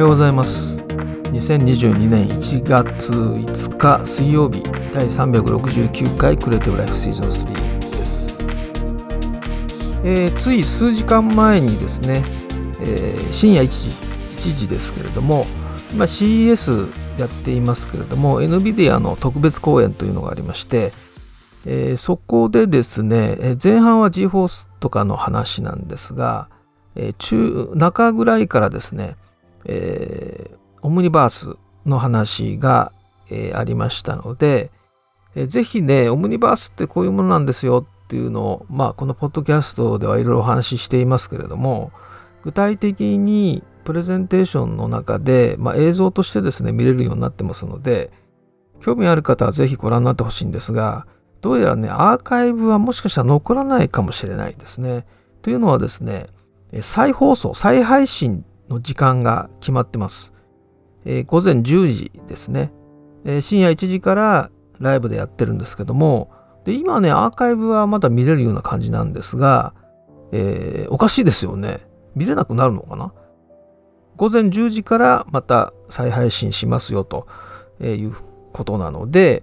ようございます。2022年1月5日水曜日第369回クリエイティブライフシーズン3です、えー、つい数時間前にですね、えー、深夜1時1時ですけれども今 CES やっていますけれども NVIDIA の特別公演というのがありましてえー、そこでですね、前半は GForce とかの話なんですが、え、中中ぐらいからですね、えー、オムニバースの話が、えー、ありましたので、えー、ぜひね、オムニバースってこういうものなんですよっていうのを、まあ、このポッドキャストではいろいろお話ししていますけれども、具体的にプレゼンテーションの中で、まあ、映像としてですね、見れるようになってますので、興味ある方はぜひご覧になってほしいんですが、どうやらね、アーカイブはもしかしたら残らないかもしれないですね。というのはですね、再放送、再配信の時間が決まってます。えー、午前10時ですね、えー、深夜1時からライブでやってるんですけども、で今ね、アーカイブはまだ見れるような感じなんですが、えー、おかしいですよね。見れなくなるのかな？午前10時からまた再配信しますよということなので、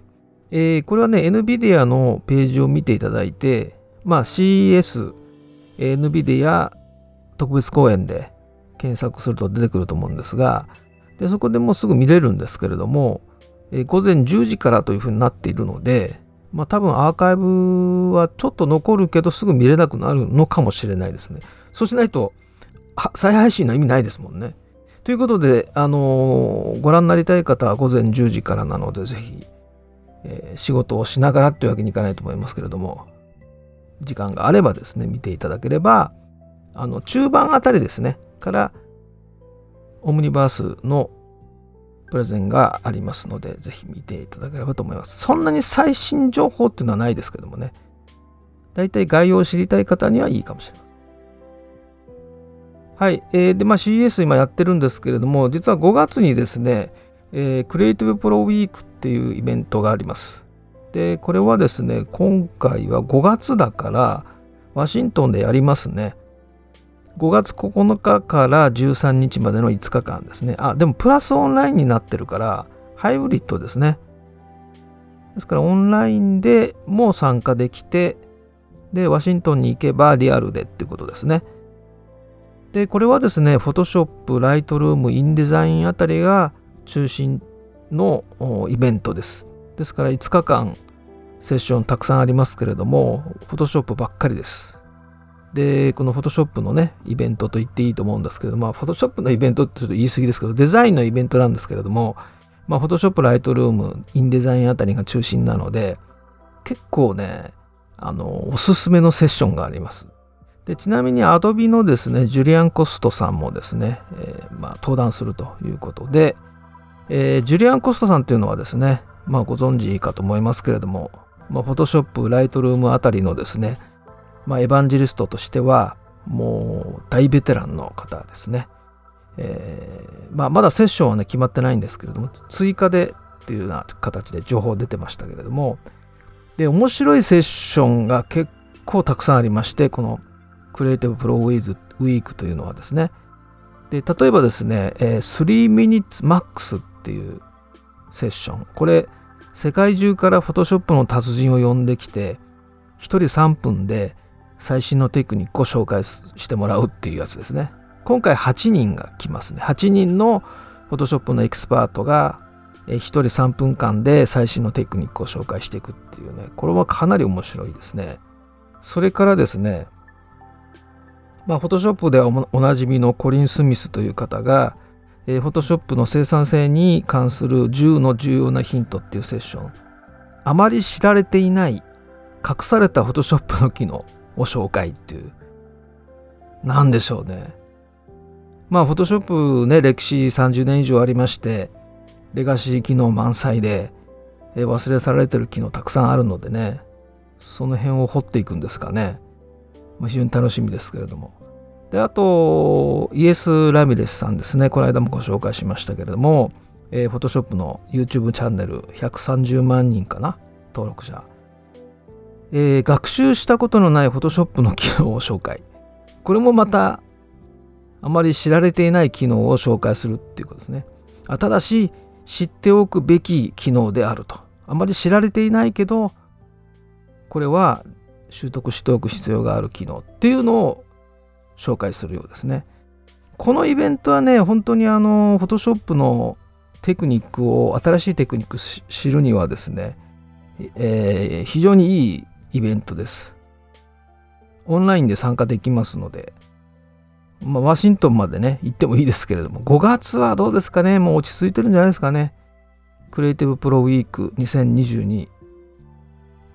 えー、これはね、NVIDIA のページを見ていただいて、まあ、CES、NVIDIA 特別公演で検索すると出てくると思うんですが、でそこでもうすぐ見れるんですけれども、えー、午前10時からというふうになっているので、まあ、多分アーカイブはちょっと残るけどすぐ見れなくなるのかもしれないですね。そうしないと再配信の意味ないですもんね。ということで、あのー、ご覧になりたい方は午前10時からなので、ぜひえー、仕事をしながらというわけにいかないと思いますけれども、時間があればですね、見ていただければ、あの、中盤あたりですね、から、オムニバースのプレゼンがありますので、ぜひ見ていただければと思います。そんなに最新情報っていうのはないですけどもね、大体概要を知りたい方にはいいかもしれません。はい。えー、で、まあ CS 今やってるんですけれども、実は5月にですね、えー、クリエイティブプロウィークっていうイベントがあります。で、これはですね、今回は5月だから、ワシントンでやりますね。5月9日から13日までの5日間ですね。あ、でもプラスオンラインになってるから、ハイブリッドですね。ですからオンラインでも参加できて、で、ワシントンに行けばリアルでっていうことですね。で、これはですね、Photoshop、Lightroom、InDesign あたりが中心のイベントです。ですから5日間セッションたくさんありますけれども、Photoshop ばっかりです。で、この Photoshop のね、イベントと言っていいと思うんですけど、まあ、Photoshop のイベントってちょっと言い過ぎですけど、デザインのイベントなんですけれども、まあ、Photoshop、Lightroom、InDesign あたりが中心なので、結構ね、あの、おすすめのセッションがあります。でちなみに Adobe のですね、ジュリアン・コストさんもですね、えー、まあ、登壇するということで、えー、ジュリアン・コストさんっていうのはですね、まあご存知かと思いますけれども、まあ、フォトショップ、ライトルームあたりのですね、まあ、エヴァンジェリストとしては、もう大ベテランの方ですね。えー、まあ、まだセッションはね、決まってないんですけれども、追加でっていうような形で情報出てましたけれども、で、面白いセッションが結構たくさんありまして、このクリエイティブプロウィーズウィークというのはですね、で、例えばですね、えー、3 minutes max っていうセッション。これ、世界中からフォトショップの達人を呼んできて、1人3分で最新のテクニックを紹介してもらうっていうやつですね。今回8人が来ますね。8人のフォトショップのエキスパートが1人3分間で最新のテクニックを紹介していくっていうね、これはかなり面白いですね。それからですね、まあ、フォトショップではおなじみのコリン・スミスという方が、えー、フォトショップの生産性に関する10の重要なヒントっていうセッションあまり知られていない隠されたフォトショップの機能を紹介っていう何でしょうねまあフォトショップね歴史30年以上ありましてレガシー機能満載で、え、忘れ去られてる機能たくさんあるのでねその辺を掘っていくんですかね、まあ、非常に楽しみですけれどもで、あと、イエス・ラミレスさんですね。この間もご紹介しましたけれども、えー、Photoshop の YouTube チャンネル130万人かな登録者。えー、学習したことのない Photoshop の機能を紹介。これもまたあまり知られていない機能を紹介するっていうことですねあ。ただし知っておくべき機能であると。あまり知られていないけどこれは習得しておく必要がある機能っていうのを紹介するようですね。このイベントはね、本当にあの、Photoshop のテクニックを、新しいテクニック知るにはですね、えー、非常にいいイベントです。オンラインで参加できますので、まあ、ワシントンまでね、行ってもいいですけれども、5月はどうですかね、もう落ち着いてるんじゃないですかね？クリエイティブプロウィーク2022。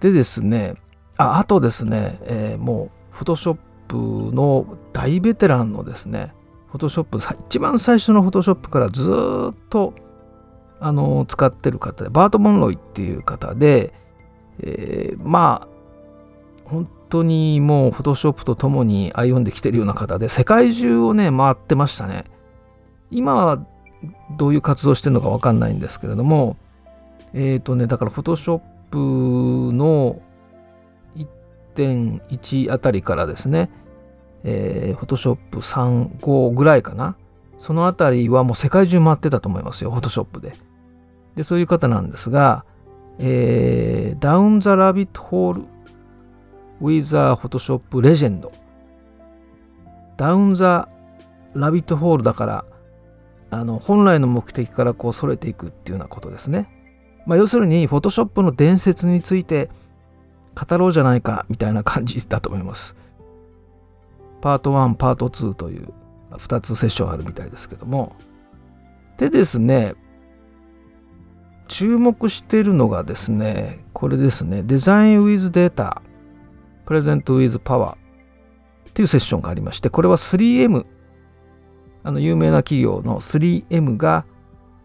でですね、ああとですね、えー、もう、フォトショップの大ベテランのですね、フォトショップ、一番最初のフォトショップからずっとあの使ってる方で、バート・モンロイっていう方で、えー、まあ、本当にもうフォトショップと共に歩んできてるような方で、世界中をね、回ってましたね。今はどういう活動してるのかわかんないんですけれども、えっ、ー、とね、だからフォトショップの1.1あたりからですね、えー、Photoshop 3、5ぐらいかな。そのあたりはもう世界中回ってたと思いますよ、Photoshop で。で、そういう方なんですが、えー、ダウン・ザ・ラビット・ホール Down the Rabbit Hole with a Photoshop Legend。Down the Rabbit Hole だから、あの本来の目的からこう逸れていくっていうようなことですね。まあ、要するに、Photoshop の伝説について語ろうじゃないかみたいな感じだと思います。パート1、パート2という2つセッションあるみたいですけども。でですね、注目してるのがですね、これですね、デザインウィズデータ with Data、Present with Power っていうセッションがありまして、これは 3M、あの有名な企業の 3M が、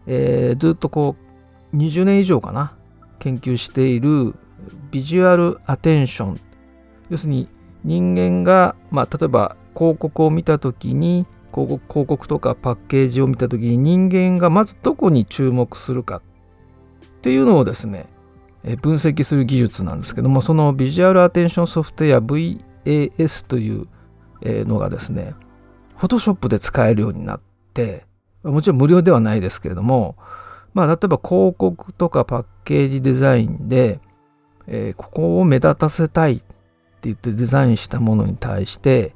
えー、ずっとこう20年以上かな、研究しているビジュアルアテンション要するに人間が、まあ、例えば広告を見た時に広告広告とかパッケージを見た時に人間がまずどこに注目するかっていうのをですね分析する技術なんですけどもそのビジュアルアテンションソフトウェア VAS というのがですね Photoshop で使えるようになってもちろん無料ではないですけれどもまあ例えば広告とかパッケージデザインでえー、ここを目立たせたいって言ってデザインしたものに対して、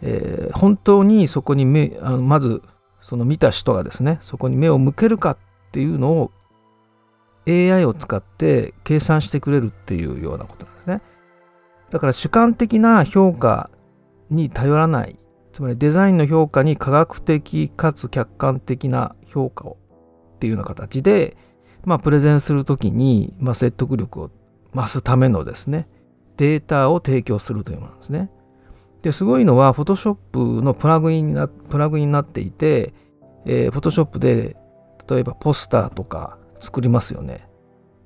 えー、本当にそこに目あのまずその見た人がですねそこに目を向けるかっていうのを AI を使って計算してくれるっていうようなことなんですね。だから主観的な評価に頼らないつまりデザインの評価に科学的かつ客観的な評価をっていうような形で、まあ、プレゼンするときに、まあ、説得力を増すためのですね、データを提供するというものなんですね。で、すごいのは、Photoshop のプラグインになプラグインになっていて、えー、Photoshop で、例えばポスターとか作りますよね。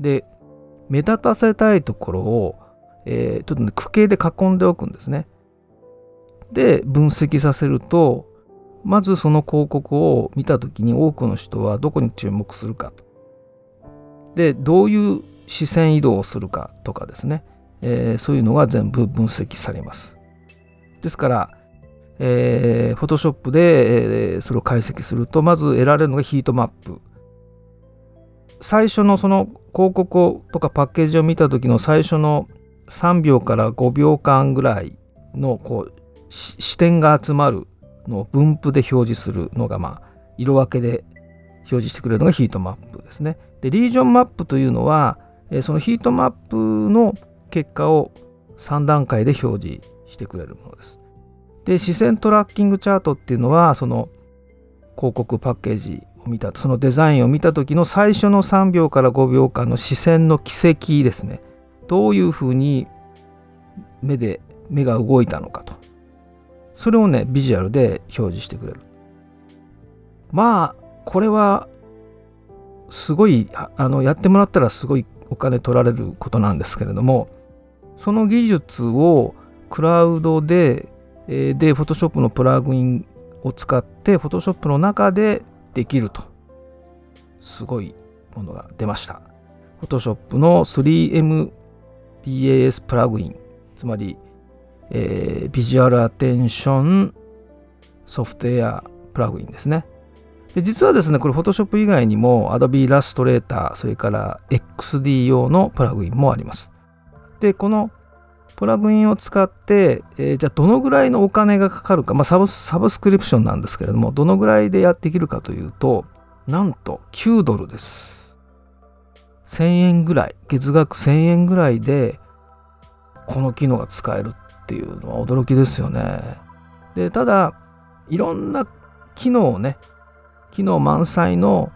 で、目立たせたいところを、えー、ちょっとね、区形で囲んでおくんですね。で、分析させると、まずその広告を見たときに多くの人はどこに注目するかと。で、どういう視線移動をするかとかですね、えー、そういうのが全部分析されます。ですから、えー、Photoshop で、えー、それを解析すると、まず得られるのがヒートマップ。最初のその広告とかパッケージを見た時の最初の3秒から5秒間ぐらいのこう視点が集まるのを分布で表示するのが、まあ、色分けで表示してくれるのがヒートマップですね。でリージョンマップというのは、そのヒートマップの結果を3段階で表示してくれるものです。で、視線トラッキングチャートっていうのは、その広告パッケージ見た、そのデザインを見た時の最初の3秒から5秒間の視線の軌跡ですね。どういうふうに目で、目が動いたのかと。それをね、ビジュアルで表示してくれる。まあ、これは、すごい、あの、やってもらったらすごいお金取られることなんですけれどもその技術をクラウドでで Photoshop のプラグインを使って Photoshop の中でできるとすごいものが出ました Photoshop の 3MPAS プラグインつまり、えー、ビジュアルアテンションソフトウェアプラグインですね。で実はですね、これ Photoshop 以外にも Adobe Illustrator、それから XD 用のプラグインもあります。で、このプラグインを使って、えー、じゃあどのぐらいのお金がかかるか、まあサブ、サブスクリプションなんですけれども、どのぐらいでやっていけるかというと、なんと9ドルです。1000円ぐらい、月額1000円ぐらいで、この機能が使えるっていうのは驚きですよね。で、ただ、いろんな機能をね、機能満載の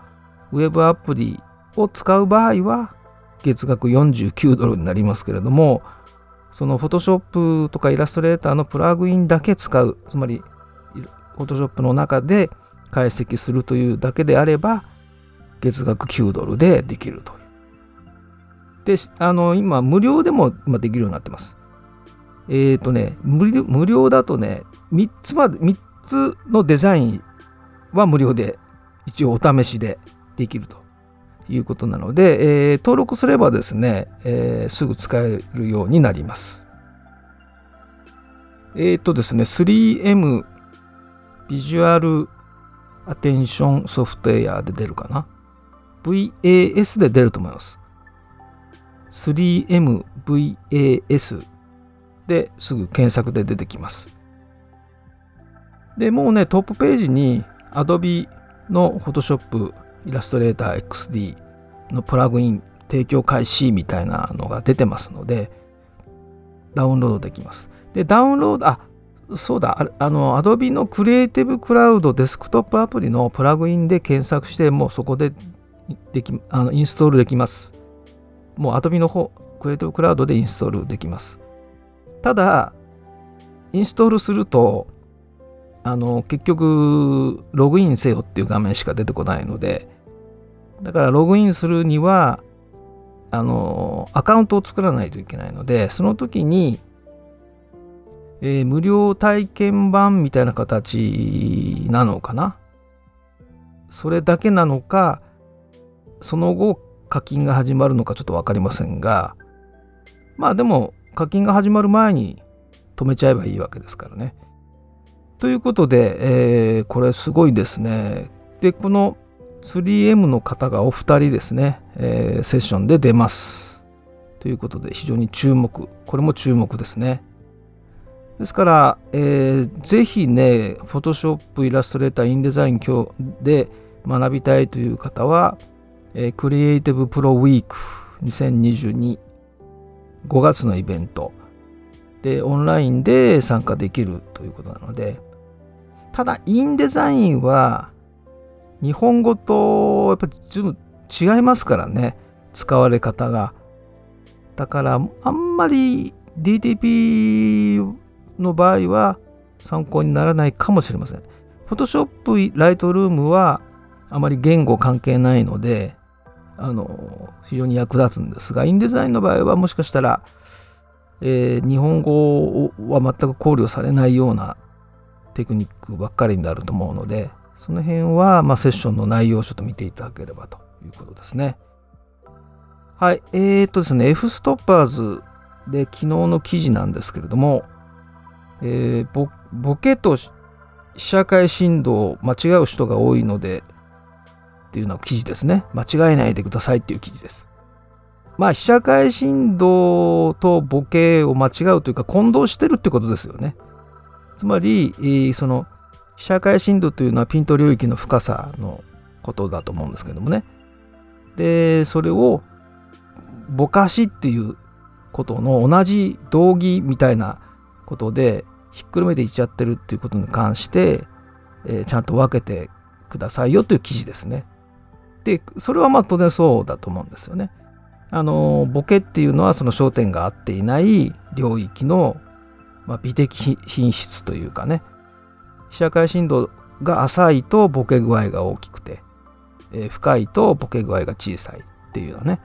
ウェブアプリを使う場合は、月額49ドルになりますけれども、その Photoshop とかイラストレーターのプラグインだけ使う、つまり Photoshop の中で解析するというだけであれば、月額9ドルでできると。で、あの、今、無料でも今できるようになってます。えっ、ー、とね無料、無料だとね、3つまで、3つのデザインは無料で、一応お試しでできるということなので、えー、登録すればですね、えー、すぐ使えるようになります。えっ、ー、とですね、3M ビジュアルアテンションソフトウェアで出るかな ?VAS で出ると思います。3MVAS ですぐ検索で出てきます。で、もうね、トップページに Adobe の Photoshop、Illustrator XD のプラグイン提供開始みたいなのが出てますので、ダウンロードできます。で、ダウンロード、あ、そうだ、あの、Adobe の Creative Cloud デスクトップアプリのプラグインで検索して、もうそこでできあのインストールできます。もう Adobe の方、Creative Cloud でインストールできます。ただ、インストールすると、あの、結局、ログインせよっていう画面しか出てこないので、だからログインするには、あの、アカウントを作らないといけないので、その時に、えー、無料体験版みたいな形なのかな？それだけなのか、その後課金が始まるのかちょっと分かりませんが、まあでも課金が始まる前に止めちゃえばいいわけですからね。ということで、えー、これすごいですね。で、この 3M の方がお二人ですね、えー、セッションで出ます。ということで非常に注目。これも注目ですね。ですから、えー、ぜひね、Photoshop、Illustrator、InDesign 今日で学びたいという方は、えー、Creative Pro Week 2022 5月のイベントでオンラインで参加できるということなのでただインデザインは日本語とやっぱりちょ違いますからね使われ方が。だからあんまり DTP の場合は参考にならないかもしれません。Photoshop Lightroom はあまり言語関係ないのであの非常に役立つんですがインデザインの場合はもしかしたら、えー、日本語は全く考慮されないようなテクニックばっかりになると思うのでその辺は、まあ、セッションの内容をちょっと見ていただければということですね。はい、えー、っとですね、F ストッパーズで昨日の記事なんですけれども、えー、ボボケと被写界振動を間違う人が多いのでっていうのは記事ですね。間違えないでくださいっていう記事です。まあ、被写界振動とボケを間違うというか混同してるってことですよね。つまり、その被写界振動というのはピント領域の深さのことだと思うんですけどもね。で、それをぼかしっていうことの同じ道義みたいなことでひっくるめていっちゃってるっていうことに関して、えー、ちゃんと分けてくださいよという記事ですね。でそれはまあ当然そうだと思うんですよね。あのボケっていうのはその焦点が合っていない領域の、まあ、美的品質というかね被写界深度が浅いとボケ具合が大きくて、えー、深いとボケ具合が小さいっていうのね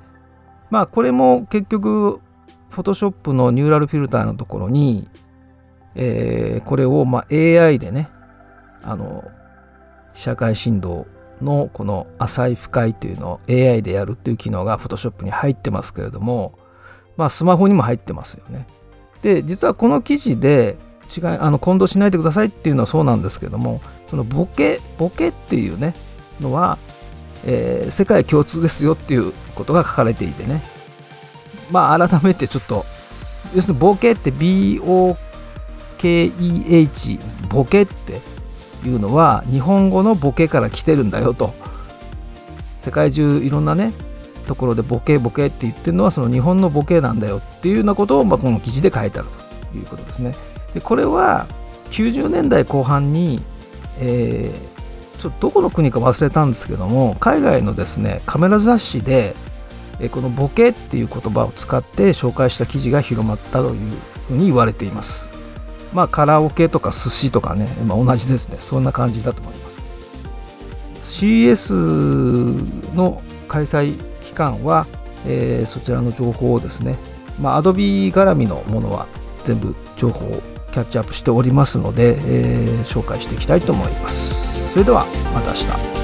まあこれも結局 Photoshop のニューラルフィルターのところに、えー、これをま AI でねあの被写界深度のこの浅い深いというのを AI でやるっていう機能が Photoshop に入ってますけれども、まあ、スマホにも入ってますよね。で実はこの記事で違いあの混同しないでくださいっていうのはそうなんですけどもそのボケボケっていうねのは、えー、世界共通ですよっていうことが書かれていてねまあ改めてちょっと要するにボケって BOKEH ボケっていうのは日本語のボケから来てるんだよと世界中いろんなねところでボケボケって言ってるのはその日本のボケなんだよっていうようなことを、まあ、この記事で書いてあるということですね。でこれは90年代後半に、えー、ちょっとどこの国か忘れたんですけども海外のですねカメラ雑誌で、えー、このボケっていう言葉を使って紹介した記事が広まったというふうに言われています。まあカラオケとか寿司とかね、まあ、同じですねそんな感じだと思います。CS の開催期間は、えー、そちらの情報をですね、まあ、Adobe 絡みのものは全部情報をキャッチアップしておりますので、えー、紹介していきたいと思います。それではまた明日。